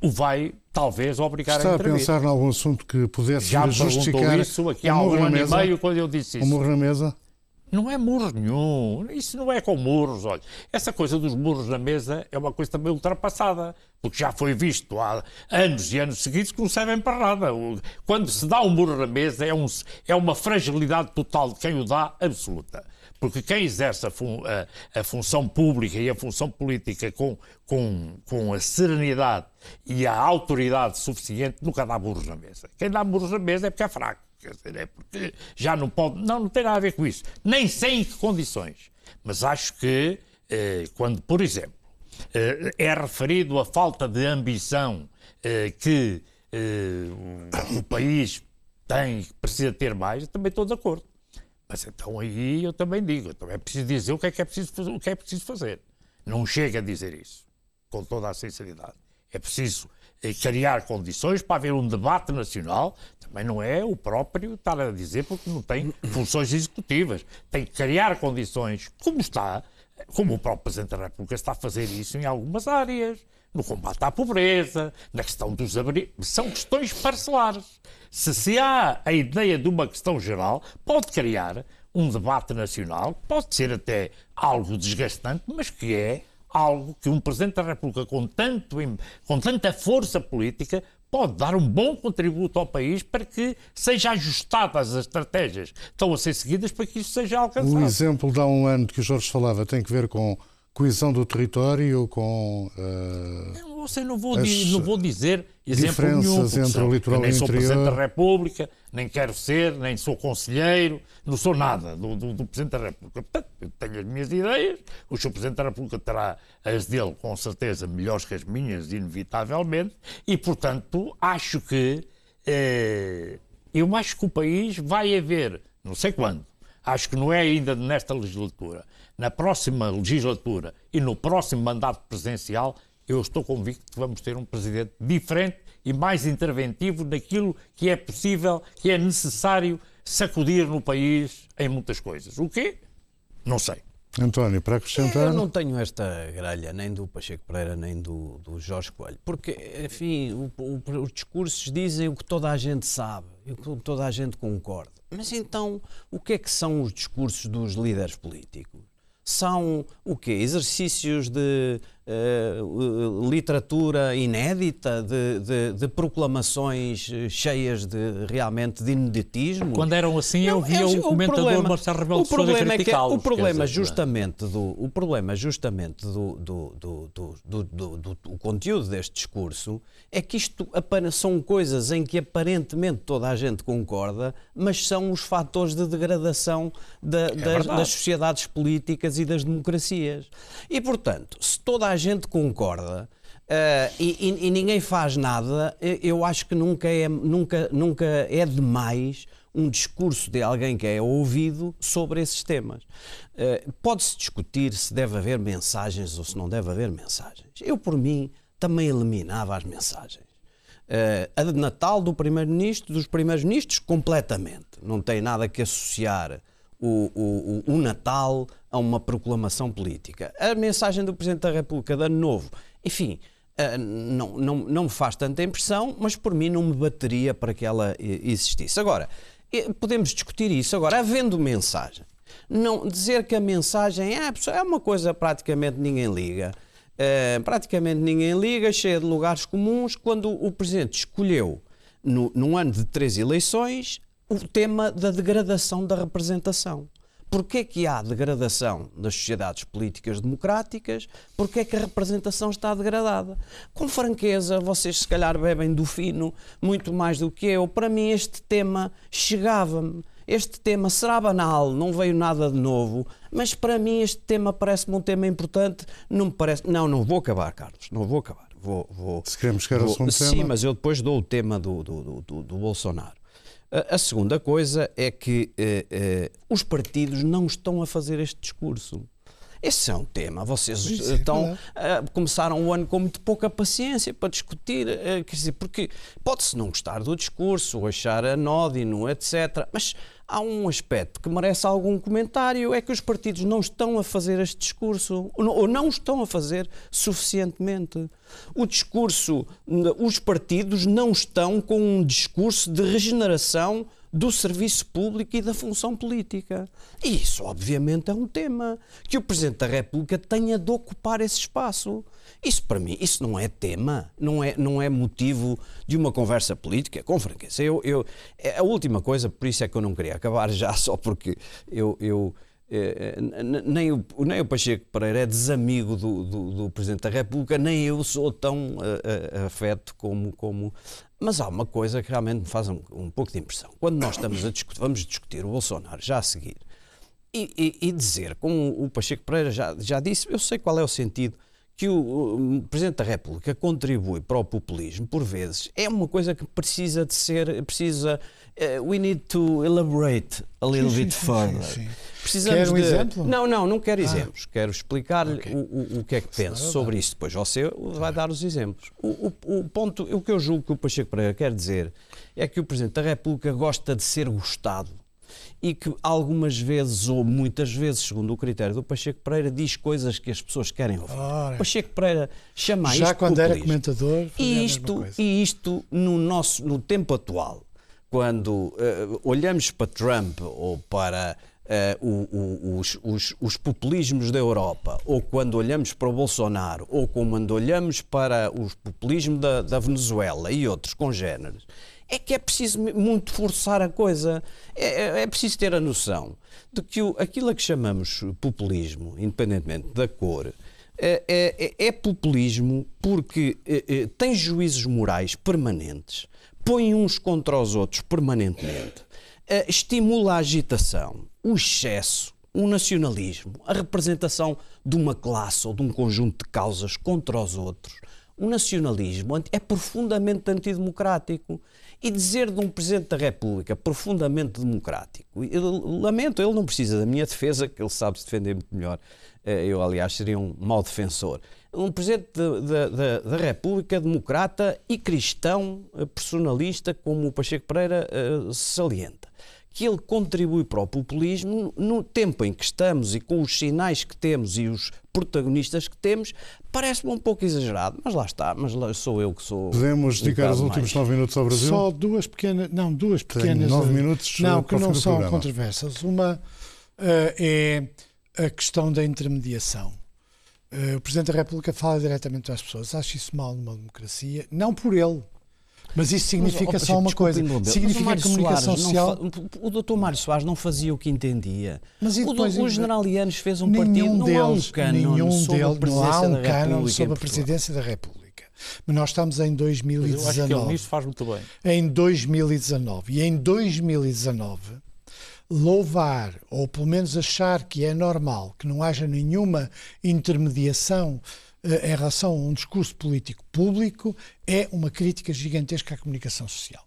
o vai talvez obrigar Está a intervir. Está a pensar em algum assunto que pudesse Já justificar isso aqui há um ano mesa, e meio quando eu disse isso. Um morro na mesa? Não é murro nenhum. Isso não é com murros. Olha, essa coisa dos murros na mesa é uma coisa também ultrapassada, porque já foi visto há anos e anos seguidos que não servem para nada. Quando se dá um murro na mesa é, um, é uma fragilidade total de quem o dá absoluta. Porque quem exerce a, fun a, a, função pública e a função política com, com, com a serenidade e a autoridade suficiente nunca dá burros na mesa. Quem dá burros na mesa é porque é fraco. Quer dizer, é porque já não pode. Não, não tem nada a ver com isso. Nem sei em que condições. Mas acho que eh, quando, por exemplo, eh, é referido a falta de ambição eh, que eh, o, o país tem, que precisa ter mais, também estou de acordo. Mas então aí eu também digo, então é preciso dizer o que é que é preciso, fazer, o que é preciso fazer. Não chega a dizer isso, com toda a sinceridade. É preciso eh, criar condições para haver um debate nacional. Também não é o próprio estar a dizer porque não tem funções executivas. Tem que criar condições, como está, como o próprio Presidente da República está a fazer isso em algumas áreas no combate à pobreza, na questão dos abrigos. São questões parcelares. Se se há a ideia de uma questão geral, pode criar um debate nacional, pode ser até algo desgastante, mas que é algo que um Presidente da República com, tanto, com tanta força política pode dar um bom contributo ao país para que sejam ajustadas as estratégias que estão a ser seguidas para que isso seja alcançado. O exemplo de há um ano que o Jorge falava tem que ver com coesão do território, com. Uh, não, você não vou, não vou dizer exemplo nenhum, entre o litoral nem sou. Presidente da República, nem quero ser, nem sou conselheiro, não sou nada do, do, do Presidente da República. Portanto, eu tenho as minhas ideias, o Sr. Presidente da República terá as dele, com certeza, melhores que as minhas, inevitavelmente, e, portanto, acho que. Eh, eu acho que o país vai haver, não sei quando, acho que não é ainda nesta legislatura, na próxima legislatura e no próximo mandato presidencial, eu estou convicto que vamos ter um presidente diferente e mais interventivo naquilo que é possível, que é necessário sacudir no país em muitas coisas. O quê? Não sei. António, para acrescentar. Eu não tenho esta gralha nem do Pacheco Pereira nem do, do Jorge Coelho, porque, enfim, o, o, os discursos dizem o que toda a gente sabe e o que toda a gente concorda. Mas então, o que é que são os discursos dos líderes políticos? São o quê? Exercícios de uh, literatura inédita, de, de, de, proclamações cheias de realmente de ineditismo. Quando eram assim, eu via o, o comentador problema, Marcelo Rebelo de Sousa é que, O problema dizer, justamente do o problema justamente do, do, do, do, do, do, do conteúdo deste discurso é que isto são coisas em que aparentemente toda a gente concorda, mas são os fatores de degradação da, é das, das sociedades políticas e das democracias. E portanto, se toda a gente concorda uh, e, e, e, ninguém faz nada, eu acho que nunca é, nunca, nunca é demais um discurso de alguém que é ouvido sobre esses temas. Uh, Pode-se discutir se deve haver mensagens ou se não deve haver mensagens. Eu, por mim, também eliminava as mensagens. Uh, a de Natal do Primeiro-Ministro, dos Primeiros-Ministros, completamente. Não tem nada que associar o, o, o, Natal a uma proclamação política. A mensagem do Presidente da República de Ano Novo, enfim, eh, não, não, não me faz tanta impressão, mas por mim não me bateria para que ela existisse. Agora, eh, podemos discutir isso. Agora, havendo mensagem, não dizer que a mensagem é, é uma coisa praticamente ninguém liga. Praticamente ninguém liga, cheia de lugares comuns, quando o Presidente escolheu, no, num ano de três eleições, o tema da degradação da representação. Porquê que há degradação das sociedades políticas democráticas? Porquê que a representação está degradada? Com franqueza, vocês se calhar bebem do fino muito mais do que eu. Para mim este tema chegava-me. Este tema será banal, não veio nada de novo, mas para mim este tema parece-me um tema importante. Não me parece. Não, não vou acabar, Carlos, não vou acabar. Vou, vou, se queremos chegar ao segundo Sim, tema. mas eu depois dou o tema do, do, do, do Bolsonaro. A segunda coisa é que uh, uh, os partidos não estão a fazer este discurso. Esse é um tema. Vocês Isso, estão, uh, começaram o ano com muito pouca paciência para discutir, quer dizer, porque pode-se não gostar do discurso, ou achar anódino, etc. Mas há um aspecto que merece algum comentário, é que os partidos não estão a fazer este discurso, ou não estão a fazer suficientemente. O discurso, os partidos não estão com um discurso de regeneração do serviço público e da função política. E isso, obviamente, é um tema que o Presidente da República tenha de ocupar esse espaço. Isso, para mim, isso não é tema, não é, não é motivo de uma conversa política, com franqueza. Eu, eu, é a última coisa, por isso é que eu não queria acabar já, só porque eu, eu é, é, nem, o, nem o Pacheco Pereira é desamigo do, do, do, Presidente da República, nem eu sou tão uh, afeto como, como. Mas há uma coisa que realmente me faz um, um pouco de impressão. Quando nós estamos a discutir, vamos discutir o Bolsonaro já a seguir, e, e, e dizer, como o Pacheco Pereira já, já disse, eu sei qual é o sentido que o, o, Presidente da República contribui para o populismo, por vezes, é uma coisa que precisa de ser, precisa, uh, we need to elaborate a little sim, bit sim, further. Sim, Precisamos Quer um de... exemplo? Não, não, não quero ah. exemplos. Quero explicar-lhe okay. o, o, o, que é que penso sobre isso. Depois você vai dar os exemplos. O, o, ponto, o que eu julgo que o Pacheco Pereira quer dizer é que o Presidente da República gosta de ser gostado e que algumas vezes, ou muitas vezes, segundo o critério do Pacheco Pereira, diz coisas que as pessoas querem ouvir. Ora, Pacheco Pereira chama já isto quando populismo. era comentador e isto, e isto no, nosso, no tempo atual, quando uh, olhamos para Trump ou para Uh, o, o, os, os, os, populismos da Europa, ou quando olhamos para o Bolsonaro, ou quando olhamos para o populismo da, da Venezuela e outros congêneres, é que é preciso muito forçar a coisa. É, é, é preciso ter a noção de que o, aquilo a que chamamos populismo, independentemente da cor, é, é, é populismo porque é, é, tem juízos morais permanentes, põe uns contra os outros permanentemente, estimula a agitação, o excesso, o nacionalismo, a representação de uma classe ou de um conjunto de causas contra os outros. O nacionalismo é profundamente antidemocrático e dizer de um Presidente da República profundamente democrático, eu lamento, ele não precisa da minha defesa, que ele sabe se defender muito melhor. Eh, eu, aliás, seria um mau defensor. Um Presidente da, da, da República democrata e cristão, eh, personalista, como o Pacheco Pereira uh, salienta que ele contribui para o populismo no tempo em que estamos e com os sinais que temos e os protagonistas que temos, parece-me um pouco exagerado, mas lá está, mas lá sou eu que sou. Podemos dedicar os últimos nove minutos ao Brasil? Só duas pequenas, não, duas pequenas. Tenho nove minutos não, que não são programa. controversas. Uma uh, é a questão da intermediação. Uh, o Presidente da República fala diretamente às pessoas. Acho isso mal numa democracia, não por ele, mas isso significa mas, oh, só uma coisa. Significa que a comunicação social. Fa... O doutor Mário Soares não fazia o que entendia. Mas e depois, o, o general Yanes fez um partido. Não deles, há um nenhum sobre deles, a não há um sobre a presidência da República. Mas nós estamos em 2019. eu acho que ele nisso faz muito bem. Em 2019. E em 2019 louvar, ou pelo menos achar que é normal que não haja nenhuma intermediação em relação a um discurso político público é uma crítica gigantesca à comunicação social.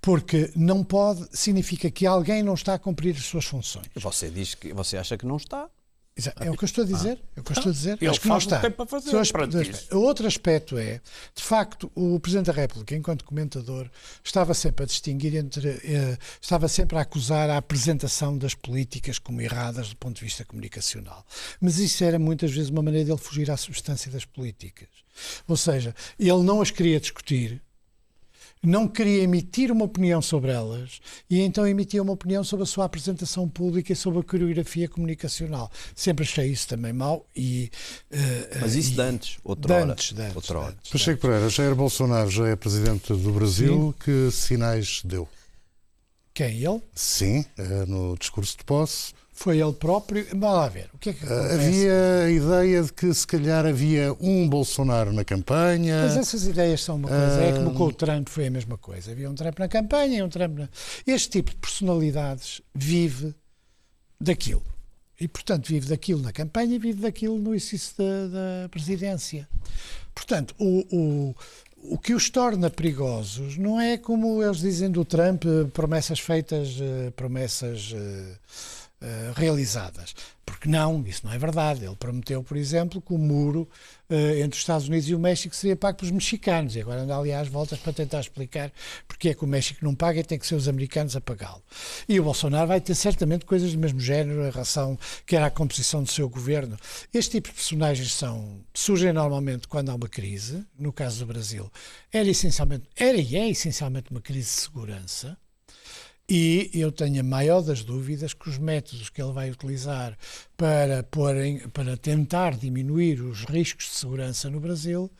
Porque não pode, significa que alguém não está a cumprir as suas funções. Você diz que você acha que não está. É o que eu estou a dizer. Ah. É o que eu estou a dizer. Ele Acho que não está. Para fazer, o outro aspecto é, de facto, o Presidente da República, enquanto comentador, estava sempre a distinguir entre. Eh, estava sempre a acusar a apresentação das políticas como erradas do ponto de vista comunicacional. Mas isso era muitas vezes uma maneira dele fugir à substância das políticas. Ou seja, ele não as queria discutir, não queria emitir uma opinião sobre elas e então emitia uma opinião sobre a sua apresentação pública e sobre a coreografia comunicacional. Sempre achei isso também mau e... Uh, Mas isso e, de antes, outra hora. Antes, de antes, outra hora. Pacheco Pereira, Jair Bolsonaro já é presidente do Brasil, Sim. que sinais deu? Quem, ele? Sim, eh, no discurso de posse foi ele próprio. Vamos lá ver. O que é que acontece? Havia a ideia de que se calhar havia um Bolsonaro na campanha. Mas essas ideias são uma coisa. É como com o Trump foi a mesma coisa. Havia um Trump na campanha e um Trump na. Este tipo de personalidades vive daquilo. E, portanto, vive daquilo na campanha e vive daquilo no exercício da, da presidência. Portanto, o, o, o que os torna perigosos não é como eles dizem do Trump, promessas feitas, eh, promessas eh, uh, realizadas. Porque não, isso não é verdade. Ele prometeu, por exemplo, que o muro uh, entre os Estados Unidos e o México seria pago pelos mexicanos. E agora anda ali às voltas para tentar explicar porque é que o México não paga e tem que ser os americanos a pagá-lo. E o Bolsonaro vai ter certamente coisas do mesmo género em relação que era a composição do seu governo. Este tipo de personagens são, surgem normalmente quando há uma crise. No caso do Brasil, era essencialmente, era e é essencialmente uma crise de segurança e eu tenho a maior das dúvidas que os métodos que ele vai utilizar para, porem, para tentar diminuir os riscos de segurança no Brasil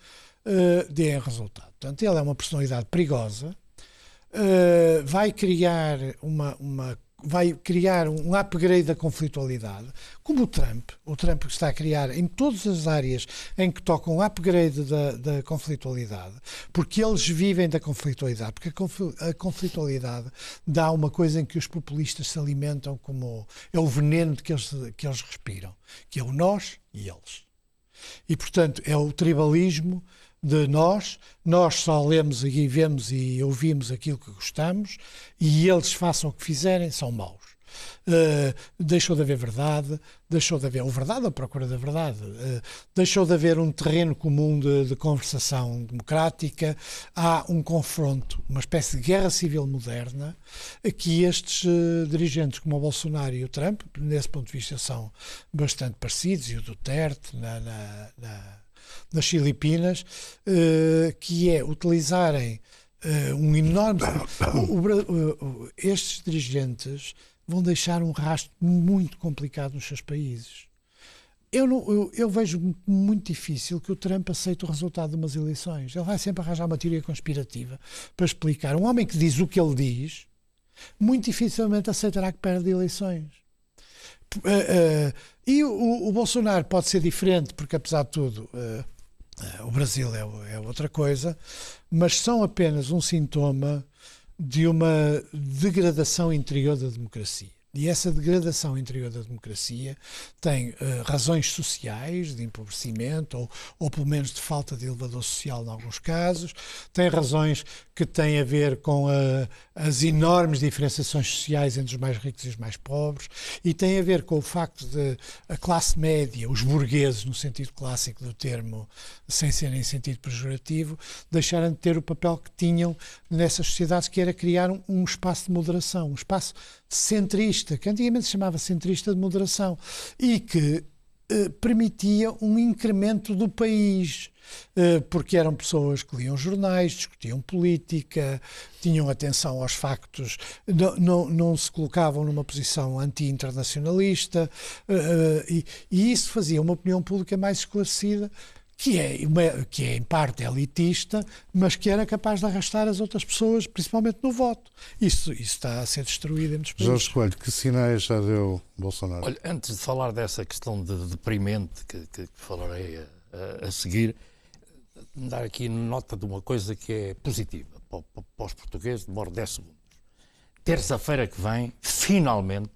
uh, deem resultado. Portanto, ele é uma personalidade perigosa, uh, vai criar uma, uma vai criar um upgrade da conflitualidade, como o Trump. O Trump está a criar em todas as áreas em que toca um upgrade da, da conflitualidade, porque eles vivem da conflitualidade, porque a conflitualidade dá uma coisa em que os populistas se alimentam como é o veneno que eles, que eles respiram, que é o nós e eles. E, portanto, é o tribalismo de nós, nós só lemos e vemos e ouvimos aquilo que gostamos e eles façam o que fizerem, são maus. Uh, deixou de haver verdade, deixou de haver, ou verdade ou procura da verdade, uh, deixou de haver um terreno comum de, de, conversação democrática, há um confronto, uma espécie de guerra civil moderna, que estes uh, dirigentes como o Bolsonaro e o Trump, nesse ponto de vista, são bastante parecidos, e o Duterte na, na, na nas Filipinas, uh, que é utilizarem uh, um enorme. Estes dirigentes vão deixar um rastro muito complicado nos seus países. Eu, não, eu, eu, vejo muito difícil que o Trump aceite o resultado de umas eleições. Ele vai sempre arranjar uma teoria conspirativa para explicar. Um homem que diz o que ele diz, muito dificilmente aceitará que perde eleições. Uh, uh, e o, o, Bolsonaro pode ser diferente, porque apesar de tudo, uh, o Brasil é, é, outra coisa, mas são apenas um sintoma de uma degradação interior da democracia. E essa degradação interior da democracia tem uh, razões sociais, de empobrecimento, ou, ou pelo menos de falta de elevador social em alguns casos, tem razões que têm a ver com a, as enormes diferenciações sociais entre os mais ricos e os mais pobres, e tem a ver com o facto de a classe média, os burgueses, no sentido clássico do termo, sem ser em sentido pejorativo, deixarem de ter o papel que tinham nessas sociedades, que era criar um, um espaço de moderação, um espaço centrista, que antigamente se chamava centrista de moderação, e que eh, permitia um incremento do país, eh, porque eram pessoas que liam jornais, discutiam política, tinham atenção aos factos, não, não, não se colocavam numa posição anti-internacionalista, eh, e, e isso fazia uma opinião pública mais esclarecida que é, uma, que é em parte elitista, mas que era capaz de arrastar as outras pessoas, principalmente no voto. Isso, isso está a ser destruído em muitos países. Jorge Coelho, que sinais já deu Bolsonaro? Olha, antes de falar dessa questão de deprimente que, que falarei a, a, seguir, dar aqui nota de uma coisa que é positiva para, para os portugueses, demora 10 segundos. Terça-feira que vem, finalmente,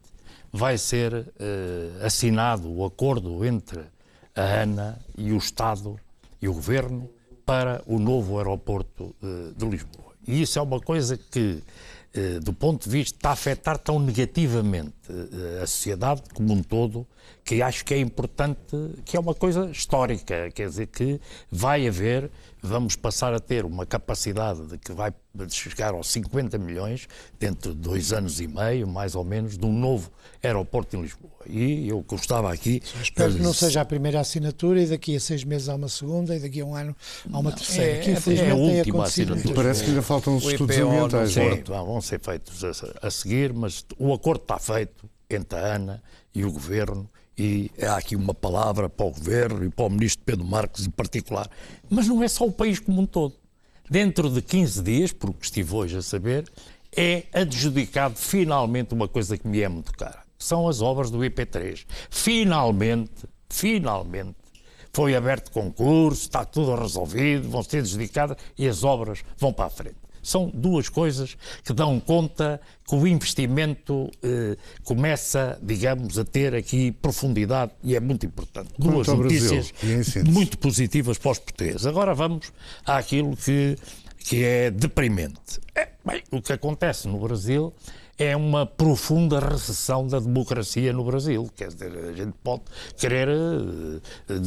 vai ser uh, assinado o acordo entre a ANA e o Estado e o Governo para o novo aeroporto eh, de Lisboa. E isso é uma coisa que, eh, do ponto de vista, está a afetar tão negativamente eh, a sociedade como um todo, que acho que é importante, que é uma coisa histórica, quer dizer, que vai haver vamos passar a ter uma capacidade de que vai chegar aos 50 milhões dentro de dois anos e meio, mais ou menos, de um novo aeroporto em Lisboa. E eu gostava aqui. espero que não seja a primeira assinatura e daqui a seis meses há uma segunda e daqui a um ano há uma não, terceira. É, que infelizmente é a última assinatura. Parece que ainda faltam os estudos ambientais. Sim, vão ser feitos a, a seguir, mas o acordo está feito entre a ANA e o Governo e há aqui uma palavra para o Governo e para o Ministro Pedro Marques em particular, mas não é só o país como um todo. Dentro de 15 dias, porque estive hoje a saber, é adjudicado finalmente uma coisa que me é muito cara. São as obras do IP3. Finalmente, finalmente, foi aberto concurso, está tudo resolvido, vão ser adjudicadas e as obras vão para a frente. São duas coisas que dão conta que o investimento eh, começa, digamos, a ter aqui profundidade e é muito importante. Duas notícias muito positivas para os portugueses. Agora vamos àquilo que, que é deprimente. É, bem, o que acontece no Brasil é uma profunda recessão da democracia no Brasil. Quer dizer, a gente pode querer uh,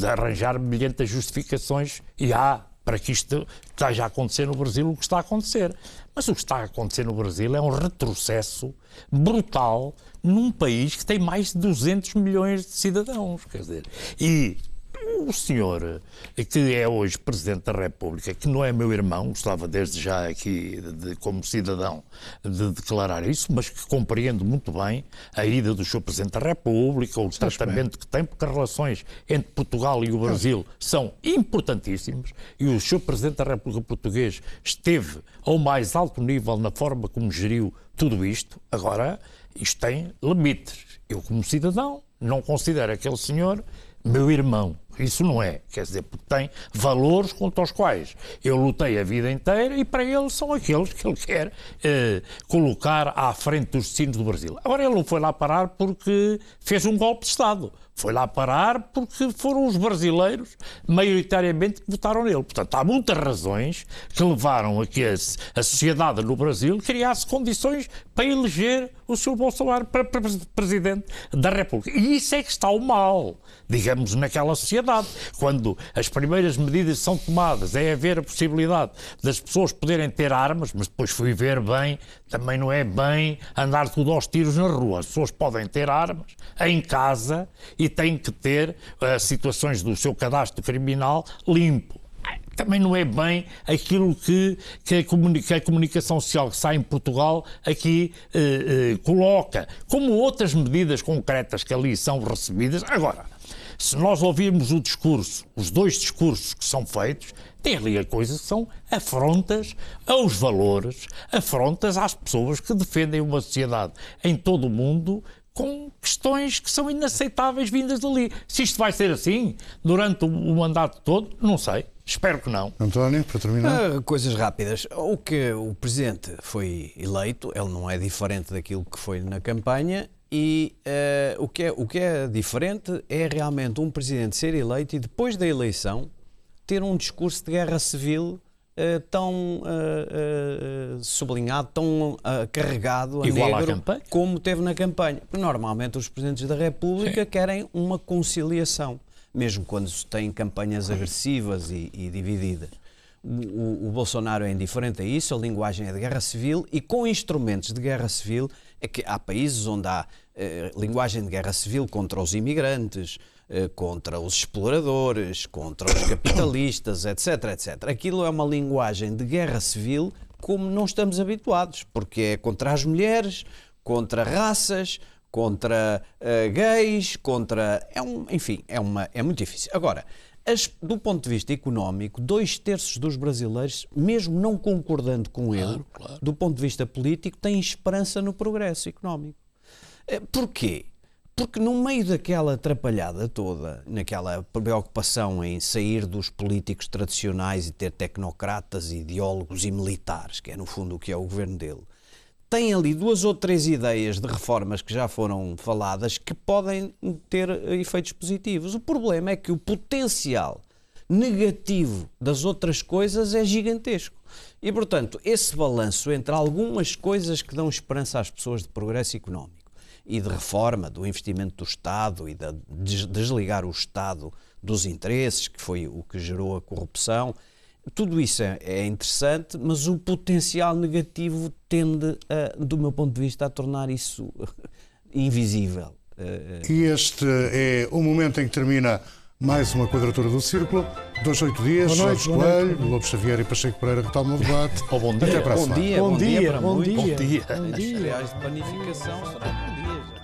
arranjar milhentas justificações e há para que isto esteja a acontecer no Brasil o que está a acontecer. Mas o que está a acontecer no Brasil é um retrocesso brutal num país que tem mais de 200 milhões de cidadãos. Quer dizer, e o senhor, que é hoje Presidente da República, que não é meu irmão, gostava desde já aqui, de, como cidadão, de declarar isso, mas que compreendo muito bem a ida do Sr. Presidente da República, o tratamento bem. que tem, porque as relações entre Portugal e o Brasil são importantíssimas e o Sr. Presidente da República Português esteve ao mais alto nível na forma como geriu tudo isto. Agora, isto tem limites. Eu, como cidadão, não considero aquele senhor meu irmão. Isso não é. Quer dizer, porque tem valores contra os quais eu lutei a vida inteira e para ele são aqueles que ele quer eh, colocar à frente dos destinos do Brasil. Agora, ele não foi lá parar porque fez um golpe de Estado. Foi lá parar porque foram os brasileiros, maioritariamente, que votaram nele. Portanto, há muitas razões que levaram a que a, sociedade no Brasil criasse condições para eleger o Sr. Bolsonaro para, para Presidente da República. E isso é que está o mal, digamos, naquela sociedade. Quando as primeiras medidas são tomadas, é haver a possibilidade das pessoas poderem ter armas, mas depois fui ver bem, também não é bem andar tudo aos tiros na rua. As pessoas podem ter armas em casa e e tem que ter uh, situações do seu cadastro criminal limpo também não é bem aquilo que, que, a, comunica, a, comunicação social que sai em Portugal aqui eh, eh, coloca, como outras medidas concretas que ali são recebidas. Agora, se nós ouvirmos o discurso, os dois discursos que são feitos, tem ali coisas que são afrontas aos valores, afrontas às pessoas que defendem uma sociedade em todo o mundo com questões que são inaceitáveis vindas dali. Se isto vai ser assim durante o mandato todo, não sei. Espero que não. António, para terminar. Uh, coisas rápidas. O que o Presidente foi eleito, ele não é diferente daquilo que foi na campanha e uh, o, que é, o que é diferente é realmente um Presidente ser eleito e depois da eleição ter um discurso de guerra civil uh, tão uh, sublinhado, tão carregado a Igual negro como teve na campanha. Porque normalmente os presidentes da República Sim. querem uma conciliação, mesmo quando se têm campanhas agressivas e, e divididas. O, o, Bolsonaro é indiferente a isso, a linguagem é de guerra civil e com instrumentos de guerra civil é que há países onde há eh, linguagem de guerra civil contra os imigrantes, eh, contra os exploradores, contra os capitalistas, etc, etc. Aquilo é uma linguagem de guerra civil como não estamos habituados, porque é contra as mulheres, contra raças, contra uh, gays, contra. É um, enfim, é, uma, é muito difícil. Agora, as, do ponto de vista económico, dois terços dos brasileiros, mesmo não concordando com ele, claro, claro. do ponto de vista político, têm esperança no progresso económico. Eh, porquê? Porque no meio daquela atrapalhada toda, naquela preocupação em sair dos políticos tradicionais e ter tecnocratas, ideólogos e militares, que é no fundo o que é o governo dele, tem ali duas ou três ideias de reformas que já foram faladas que podem ter efeitos positivos. O problema é que o potencial negativo das outras coisas é gigantesco. E, portanto, esse balanço entre algumas coisas que dão esperança às pessoas de progresso económico e de reforma do investimento do Estado e de desligar o Estado dos interesses, que foi o que gerou a corrupção. Tudo isso é, é interessante, mas o potencial negativo tende, a, do meu ponto de vista, a tornar isso invisível. E este é o momento em que termina mais uma quadratura do círculo. Dois, oito dias, Jorge Coelho, Lobo Xavier e Pacheco Pereira retomam o debate. Oh, bom dia. Até para a bom semana. Dia, bom, bom dia, dia, bom dia. Bom dia. Bom dia. As de planificação serão bom dia já.